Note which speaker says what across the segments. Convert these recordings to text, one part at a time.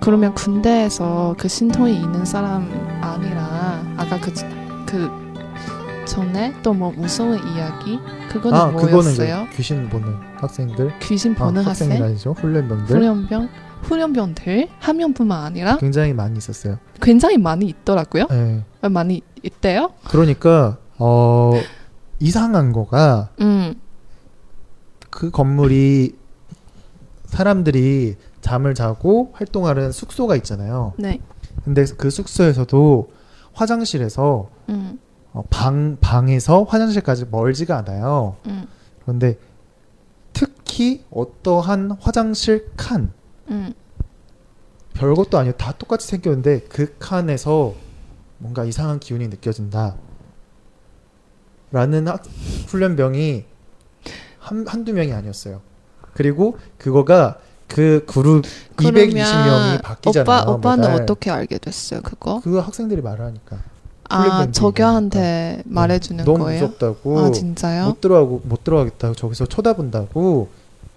Speaker 1: 그러면 군대에서 그 신통이 있는 사람 아니라 아까 그, 그 전에 또 뭐 무서운 이야기 그거는
Speaker 2: 아
Speaker 1: 뭐였어요?
Speaker 2: 귀신 보는 학생들
Speaker 1: 귀신 보는
Speaker 2: 아,
Speaker 1: 학생?
Speaker 2: 아니죠 훈련병들
Speaker 1: 훈련병? 훈련병들 한 명뿐만 아니라
Speaker 2: 굉장히 많이 있었어요.
Speaker 1: 굉장히 많이 있더라고요.
Speaker 2: 네.
Speaker 1: 많이 있대요.
Speaker 2: 그러니까 어 이상한 거가
Speaker 1: 음,
Speaker 2: 그 건물이 사람들이 잠을 자고 활동하는 숙소가 있잖아요.
Speaker 1: 네.
Speaker 2: 근데 그 숙소에서도 화장실에서
Speaker 1: 음,
Speaker 2: 어, 방 방에서 화장실까지 멀지가 않아요.
Speaker 1: 음,
Speaker 2: 그런데 특히 어떠한 화장실 칸
Speaker 1: 음.
Speaker 2: 별것도 아니고 다 똑같이 생겼는데 그 칸에서 뭔가 이상한 기운이 느껴진다. 라는 학, 훈련병이 한, 한두 명이 아니었어요. 그리고 그거가 그 그룹 220명이 바뀌잖아요.
Speaker 1: 오빠 오빠는
Speaker 2: 매달.
Speaker 1: 어떻게 알게 됐어요? 그거?
Speaker 2: 그 학생들이 말을 하니까.
Speaker 1: 아 저교한테 말해주는
Speaker 2: 너무
Speaker 1: 거예요?
Speaker 2: 무섭다고.
Speaker 1: 아 진짜요?
Speaker 2: 못 들어가고 못 들어가겠다고 저기서 쳐다본다고.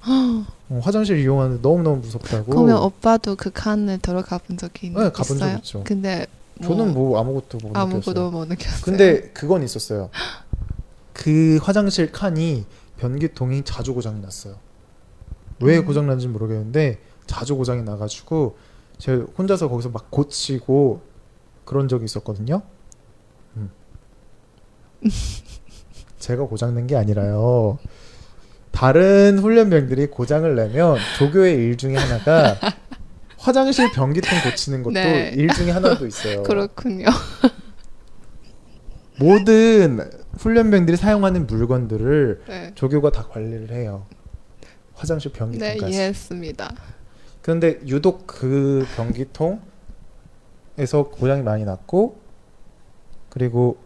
Speaker 2: 어, 화장실 이용하는데 너무 너무 무섭다고.
Speaker 1: 그러면 오빠도 그 칸을 들어가 본 적이
Speaker 2: 네, 가본 적
Speaker 1: 있어요?
Speaker 2: 있죠.
Speaker 1: 근데
Speaker 2: 저는 뭐 아무것도 못.
Speaker 1: 아무것도 못 느꼈어요.
Speaker 2: 근데 그건 있었어요. 그 화장실 칸이 변기통이 자주 고장이 났어요. 왜
Speaker 1: 음.
Speaker 2: 고장 난지 모르겠는데 자주 고장이 나가지고 제가 혼자서 거기서 막 고치고 그런 적이 있었거든요. 음. 제가 고장 낸 게 아니라요. 다른 훈련병들이 고장을 내면 조교의 일 중에 하나가 화장실 변기통 고치는 것도
Speaker 1: 네.
Speaker 2: 일 중에 하나도 있어요.
Speaker 1: 그렇군요.
Speaker 2: 모든 훈련병들이 사용하는 물건들을
Speaker 1: 네,
Speaker 2: 조교가 다 관리를 해요. 화장실
Speaker 1: 네
Speaker 2: 변기통까지.
Speaker 1: 이해했습니다.
Speaker 2: 그런데 유독 그 변기통에서 고장이 많이 났고 그리고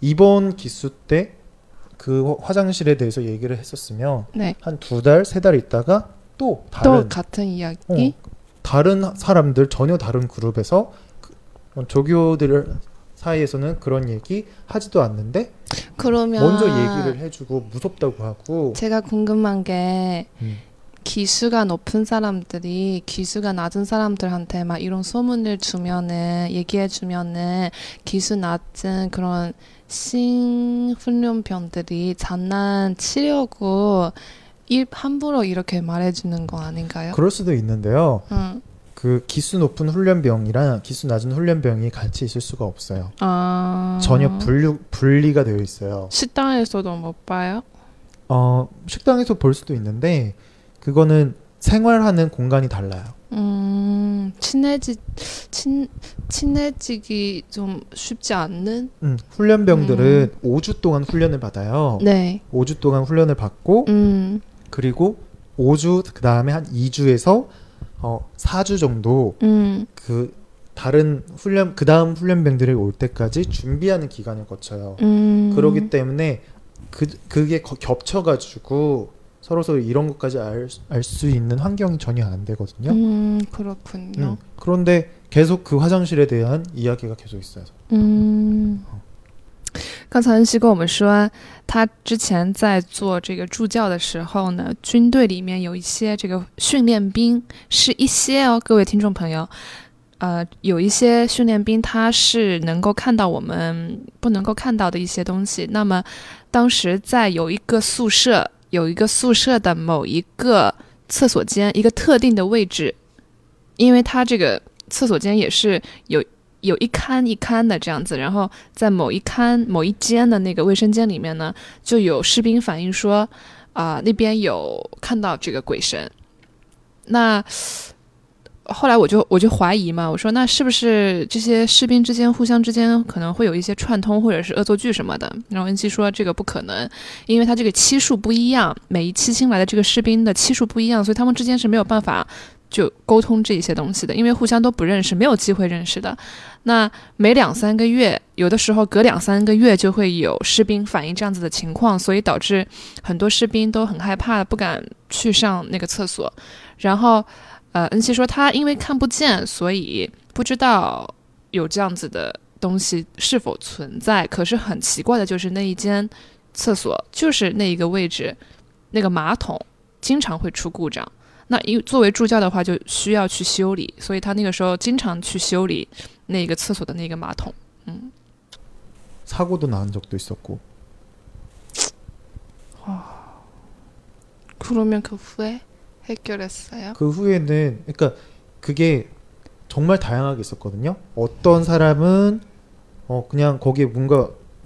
Speaker 2: 이번 기수 때 그 화장실에 대해서 얘기를 했었으면
Speaker 1: 네,
Speaker 2: 한두 달, 세 달 있다가 또 다른
Speaker 1: 또 같은 이야기.
Speaker 2: 어, 다른 사람들 전혀 다른 그룹에서 그, 어, 조교들 사이에서는 그런 얘기 하지도 않는데
Speaker 1: 그러면
Speaker 2: 먼저 얘기를 해주고 무섭다고 하고
Speaker 1: 제가 궁금한 게
Speaker 2: 음.
Speaker 1: 기수가 높은 사람들이 기수가 낮은 사람들한테 막 이런 소문을 주면은 얘기해 주면은 기수 낮은 그런 신훈련병들이 장난치려고 일 함부로 이렇게 말해주는 거 아닌가요?
Speaker 2: 그럴 수도 있는데요.
Speaker 1: 응.
Speaker 2: 그 기수 높은 훈련병이랑 기수 낮은 훈련병이 같이 있을 수가 없어요.
Speaker 1: 아
Speaker 2: 전혀 분류, 분리가 되어 있어요.
Speaker 1: 식당에서도 못 봐요?
Speaker 2: 어, 식당에서 볼 수도 있는데 그거는 생활하는 공간이 달라요.
Speaker 1: 음 친해지 친 친해지기 좀 쉽지 않는?
Speaker 2: 음, 훈련병들은 5주 동안 훈련을 받아요.
Speaker 1: 네.
Speaker 2: 5주 동안 훈련을 받고
Speaker 1: 음.
Speaker 2: 그리고 5주 그 다음에 한 2주에서 어 4주 정도
Speaker 1: 음.
Speaker 2: 그 다른 훈련 그 다음 훈련병들이 올 때까지 준비하는 기간을 거쳐요.
Speaker 1: 음.
Speaker 2: 그러기 때문에 그 그게 거- 겹쳐가지고 서로 서로 이런 것까지 알수 있는 환경이 전혀 안 되거든요.
Speaker 1: 음, 그렇군요.
Speaker 2: 음, 그런데 계속 그 화장실에 대한 이야기가 계속 있어요.
Speaker 1: 嗯，刚才恩熙跟我们说，他之前在做这个助教的时候呢，军队里面有一些这个训练兵，是一些哦，各位听众朋友，呃，有一些训练兵他是能够看到我们不能够看到的一些东西。那么，当时在有一个宿舍，有一个宿舍的某一个厕所间，一个特定的位置，因为他这个厕所间也是有有一龛一龛的这样子，然后在某一龛某一间的那个卫生间里面呢，就有士兵反映说，啊、那边有看到这个鬼神。那后来我就我就怀疑嘛，我说那是不是这些士兵之间互相之间可能会有一些串通或者是恶作剧什么的？然后恩熙说这个不可能，因为他这个期数不一样，每一期新来的这个士兵的期数不一样，所以他们之间是没有办法就沟通这一些东西的，因为互相都不认识，没有机会认识的。那每两三个月，有的时候隔两三个月就会有士兵反映这样子的情况，所以导致很多士兵都很害怕，不敢去上那个厕所。然后，呃，恩熙说他因为看不见，所以不知道有这样子的东西是否存在。可是很奇怪的就是那一间厕所，就是那一个位置，那个马桶经常会出故障。 那因作为助教的话，就需要去修理，所以他那个时候经常去修理那个厕所的那个马桶。嗯，
Speaker 2: 사고도 난 적도 있었고
Speaker 1: 그러면 그 후에 해결했어요?
Speaker 2: 그 후에는 그러니까 그게 정말 다양하게 있었거든요. 어떤 사람은 어 그냥 거기에 뭔가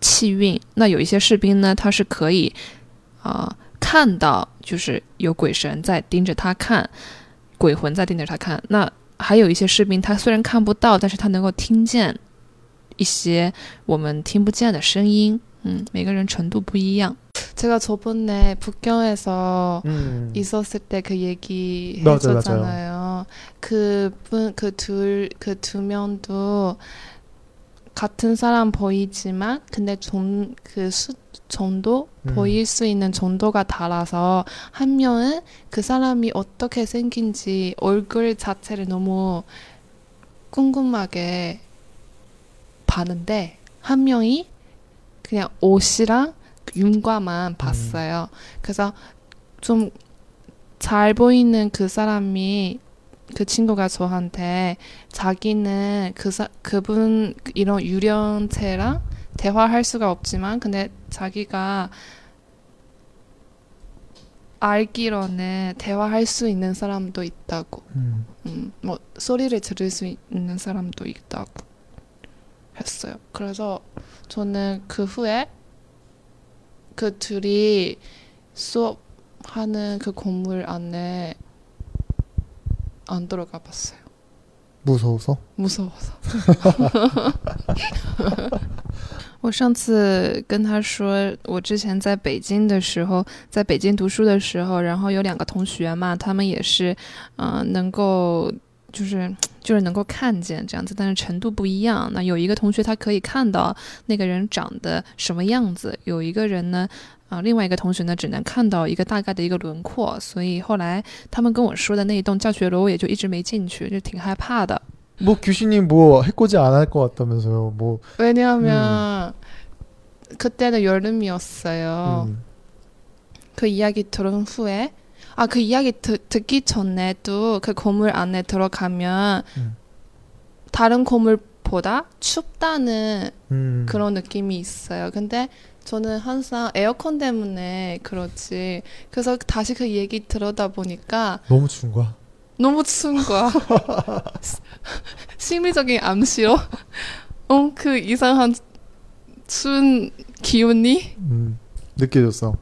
Speaker 1: 气运。那有一些士兵呢，他是可以啊、看到，就是有鬼神在盯着他看，鬼魂在盯着他看。那还有一些士兵，他虽然看不到，但是他能够听见一些我们听不见的声音。嗯，每个人程度不一样。 제가 저번에 북경에서
Speaker 2: 음.
Speaker 1: 있었을 때 그 얘기
Speaker 2: 맞아,
Speaker 1: 해줬잖아요. 그분 그 둘 그 두 명도 같은 사람 보이지만 근데 좀그수 정도
Speaker 2: 음.
Speaker 1: 보일 수 있는 정도가 달라서 한 명은 그 사람이 어떻게 생긴지 얼굴 자체를 너무 궁금하게 봤는데 한 명이 그냥 옷이랑 윤과만 봤어요. 그래서 좀 잘 보이는 그 사람이 그 친구가 저한테 자기는 그 사, 그분 이런 유령체랑 대화할 수가 없지만 근데 자기가 알기로는 대화할 수 있는 사람도 있다고.
Speaker 2: 음.
Speaker 1: 음, 뭐 소리를 들을 수 있는 사람도 있다고 했어요. 그래서 저는 그 후에 그 둘이 수업하는 그 건물 안에 안 들어가 봤어요.
Speaker 2: 무서워서
Speaker 1: 无所我上次跟他说，我之前在北京的时候，在北京读书的时候，然后有两个同学嘛，他们也是，嗯、能够就是就是能够看见这样子，但是程度不一样。那有一个同学他可以看到那个人长得什么样子，有一个人呢， 啊、另外一个同学呢只能看到一个大概的一个轮廓，所以后来他们跟我说的那一栋教学楼，我也就一直没进去，就挺害怕的。
Speaker 2: 뭐 귀신이 뭐 해코지 안 할 것 같다면서요. 뭐
Speaker 1: 왜냐하면 그때는 여름이었어요.
Speaker 2: 음.
Speaker 1: 그 이야기 들은 후에 아 그 이야기 듣, 듣기 전에도 그 건물 안에 들어가면
Speaker 2: 음.
Speaker 1: 다른 건물보다 춥다는
Speaker 2: 음.
Speaker 1: 그런 느낌이 있어요. 근데 저는 항상 에어컨 때문에 그렇지. 그래서 다시 그 얘기 들어다 보니까
Speaker 2: 너무 추운 거야.
Speaker 1: 너무 추운 거야. 심리적인 암시로. 어, 그 이상한 추운 기운이
Speaker 2: 음. 느껴졌어.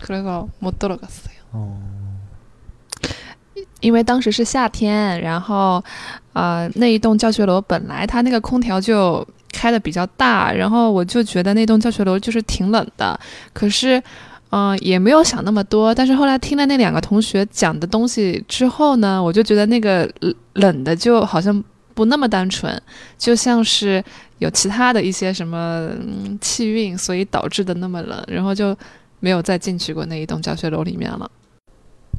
Speaker 1: 그래서 못 들어갔어요.
Speaker 2: 어.
Speaker 1: 因为当时是夏天，然后呃那一栋教学楼本来它那个空调就 开的比较大，然后我就觉得那栋教学楼就是挺冷的，可是嗯、也没有想那么多，但是后来听了那两个同学讲的东西之后呢，我就觉得那个冷冷的就好像不那么单纯，就像是有其他的一些什么、嗯、气运，所以导致的那么冷，然后就没有再进去过那一栋教学楼里面了。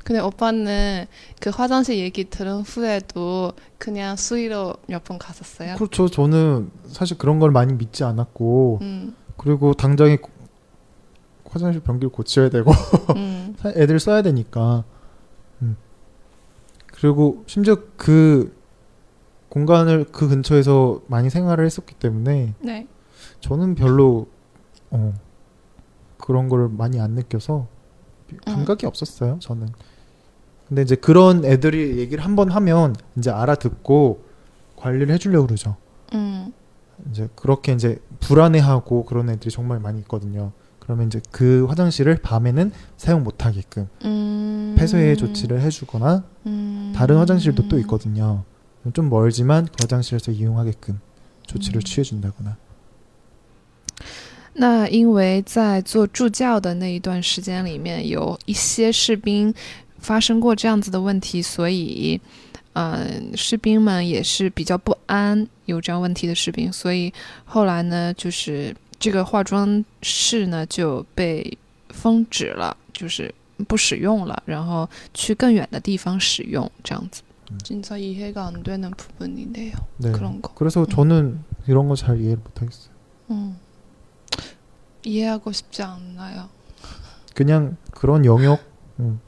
Speaker 1: 근데 오빠는 그 화장실 얘기 들은 후에도 그냥 수의로 몇 번 갔었어요.
Speaker 2: 그렇죠. 저는 사실 그런 걸 많이 믿지 않았고
Speaker 1: 음,
Speaker 2: 그리고 당장에 고- 화장실 변기를 고쳐야 되고
Speaker 1: 음,
Speaker 2: 애들 써야 되니까. 음. 그리고 심지어 그 공간을 그 근처에서 많이 생활을 했었기 때문에
Speaker 1: 네.
Speaker 2: 저는 별로 어, 그런 걸 많이 안 느껴서 감각이 없었어요. 저는. 근데 이제 그런 애들이 얘기를 한 번 하면 이제 알아듣고 관리를 해주려고 그러죠.
Speaker 1: 음,
Speaker 2: 이제 그렇게 이제 불안해하고 그런 애들이 정말 많이 있거든요. 그러면 이제 그 화장실을 밤에는 사용 못하게끔
Speaker 1: 음,
Speaker 2: 폐쇄 조치를 해주거나
Speaker 1: 음,
Speaker 2: 다른 화장실도 또 있거든요. 좀 멀지만 그 화장실에서 이용하게끔 조치를
Speaker 1: 음.
Speaker 2: 취해준다거나.
Speaker 1: 那因为在做助教的那一段时间里面，有一些士兵 发生过这样子的问题，所以， 嗯、士兵们也是比较不安有这样问题的士兵，所以后来呢，就是这个化妆室呢就被封止了，就是不使用了，然后去更远的地方使用，这样子。
Speaker 2: 嗯
Speaker 1: 진짜이해가안되는부분이네요
Speaker 2: 네.
Speaker 1: 그런 거.
Speaker 2: 그래서 저는 이런 거 잘 이해를 못하겠어요.
Speaker 1: 음. 이해하고 싶지 않나요?
Speaker 2: 그냥 그런 영역 음,
Speaker 1: 그런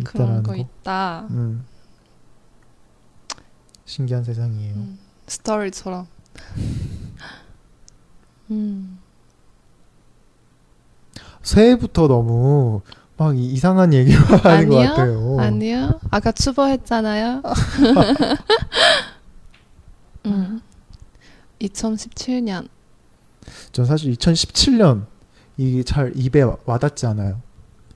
Speaker 2: 있다라는
Speaker 1: 거
Speaker 2: 거.
Speaker 1: 있다.
Speaker 2: 음. 신기한 세상이에요.
Speaker 1: 음, 스토리처럼. 음.
Speaker 2: 새해부터 너무 막 이- 이상한 얘기만 하는 것? 같아요.
Speaker 1: 아니요. 아까 추보했잖아요. 음. 2017년.
Speaker 2: 전 사실 2017년 이게 잘 입에 와- 와닿지 않아요.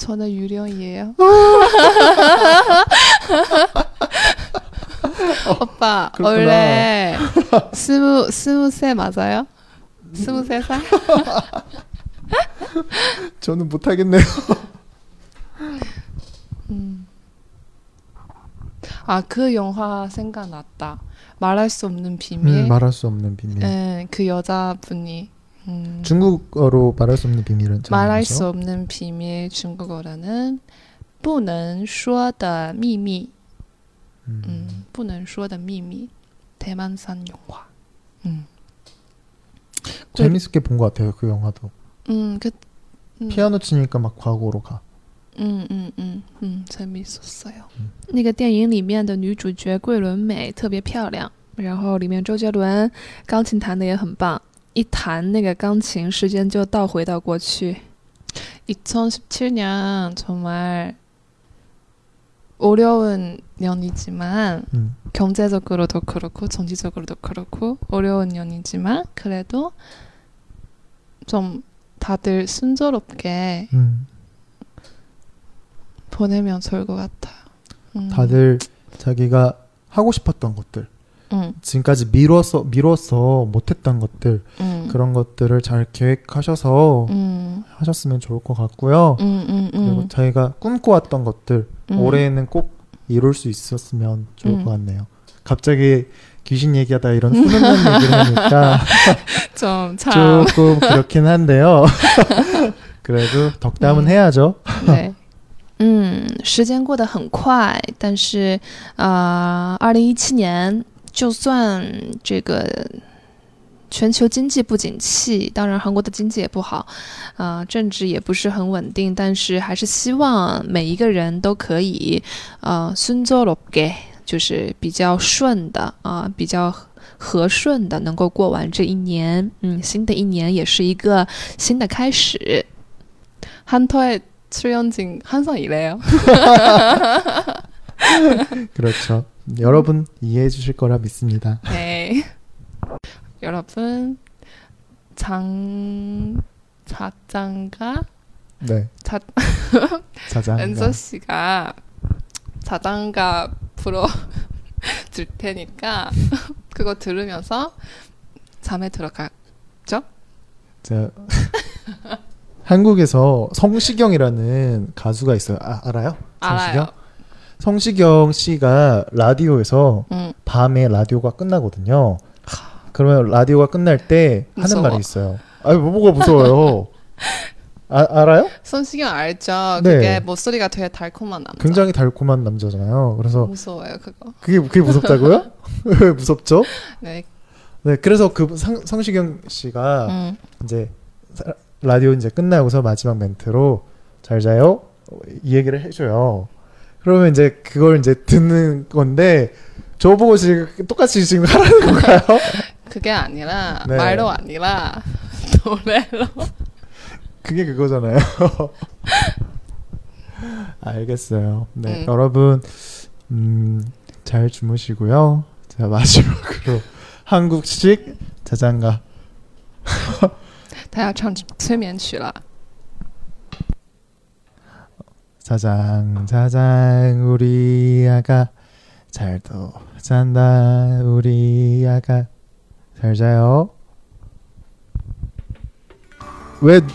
Speaker 1: 저는 유령이에요. 오빠
Speaker 2: 그렇구나.
Speaker 1: 원래 스무 스무 세 맞아요? 스무 세 살?
Speaker 2: 저는 못 하겠네요.
Speaker 1: 음. 아그 영화 생각났다. 말할 수 없는 비밀.
Speaker 2: 음, 말할 수 없는 비밀.
Speaker 1: 네, 그 여자분이 음,
Speaker 2: 중국어로 말할 수 없는 비밀은
Speaker 1: 말할
Speaker 2: 뭐죠?
Speaker 1: 수 없는 비밀 중국어로는 不能说的秘密.
Speaker 2: 음.
Speaker 1: 음, 不能说的秘密. 대만산 영화. 음.
Speaker 2: 재밌게 본 것 같아요 그 영화도.
Speaker 1: 음, 그 음,
Speaker 2: 피아노 치니까 막 과거로 가.
Speaker 1: 嗯嗯嗯嗯，재밌었어요.
Speaker 2: 嗯
Speaker 1: 那个电影里面的女主角桂纶镁特别漂亮，然后里面周杰伦钢琴弹的也很棒， 一弹那个钢琴，时间就倒回到过去。2017년 정말 어려운 년이지만
Speaker 2: 음.
Speaker 1: 경제적으로도 그렇고 정치적으로도 그렇고 어려운 년이지만 그래도 좀 다들 순조롭게
Speaker 2: 음.
Speaker 1: 보내면 좋을 것 같아요. 음.
Speaker 2: 다들 자기가 하고 싶었던 것들
Speaker 1: 응,
Speaker 2: 지금까지 미뤄서 미뤄서 못했던 것들
Speaker 1: 응,
Speaker 2: 그런 것들을 잘 계획하셔서
Speaker 1: 응,
Speaker 2: 하셨으면 좋을 것 같고요.
Speaker 1: 응, 응,
Speaker 2: 그리고
Speaker 1: 응,
Speaker 2: 자기가 꿈꿔왔던 것들
Speaker 1: 응.
Speaker 2: 올해에는 꼭 이룰 수 있었으면 좋을
Speaker 1: 음.
Speaker 2: 것 같네요. 갑자기 귀신 얘기하다 이런 훈훈한 얘기를 하니까
Speaker 1: 좀 참.
Speaker 2: 조금 그렇긴 한데요. 그래도 덕담은
Speaker 1: 음.
Speaker 2: 해야죠.
Speaker 1: 对，嗯，时间过得很快，但是啊，二零一七年 就算这个全球经济不景气，当然韩国的经济也不好，啊、政治也不是很稳定，但是还是希望每一个人都可以呃순조롭게，就是比较顺的啊、比较。和顺的能够过完这一年，嗯，新的一年也是一个新的开始。 한터의 출연진 항상 이래요.
Speaker 2: 그렇죠. 여러분 이해해 주실 거라 믿습니다.
Speaker 1: 네. 여러분 장 자장가
Speaker 2: 네.
Speaker 1: 자
Speaker 2: 자장.
Speaker 1: 은서 씨가 자장가 불어 줄 테니까 그거 들으면서 잠에 들어가.
Speaker 2: 제가 한국에서 성시경이라는 가수가 있어요. 아, 알아요?
Speaker 1: 알아요.
Speaker 2: 성시경 씨가 라디오에서
Speaker 1: 응.
Speaker 2: 밤에 라디오가 끝나거든요. 그러면 라디오가 끝날 때
Speaker 1: 무서워.
Speaker 2: 하는 말이 있어요. 아니 뭐가 무서워요? 아, 알아요?
Speaker 1: 손시경 알죠?
Speaker 2: 네.
Speaker 1: 그게 목소리가 되게 달콤한 남자.
Speaker 2: 굉장히 달콤한 남자잖아요. 그래서
Speaker 1: 무서워요 그거.
Speaker 2: 그게 그게 무섭다고요? 왜 무섭죠?
Speaker 1: 네.
Speaker 2: 네, 그래서 그 성, 성시경 씨가
Speaker 1: 응.
Speaker 2: 이제 사- 라디오 이제 끝나고서 마지막 멘트로 잘 자요 이 얘기를 해줘요. 그러면 이제 그걸 이제 듣는 건데 저보고 지금 똑같이 지금 하라는 건가요?
Speaker 1: 그게 아니라
Speaker 2: 네.
Speaker 1: 말로 아니라 노래로.
Speaker 2: 그게 그거잖아요. 알겠어요. 네,
Speaker 1: 음.
Speaker 2: 여러분 음, 잘 주무시고요. 자 마지막으로 한국식 자장가
Speaker 1: 他要唱催眠曲了。
Speaker 2: 자장 자장 우리 아가. 잘도 잔다 우리 아가. 잘 자요. 왜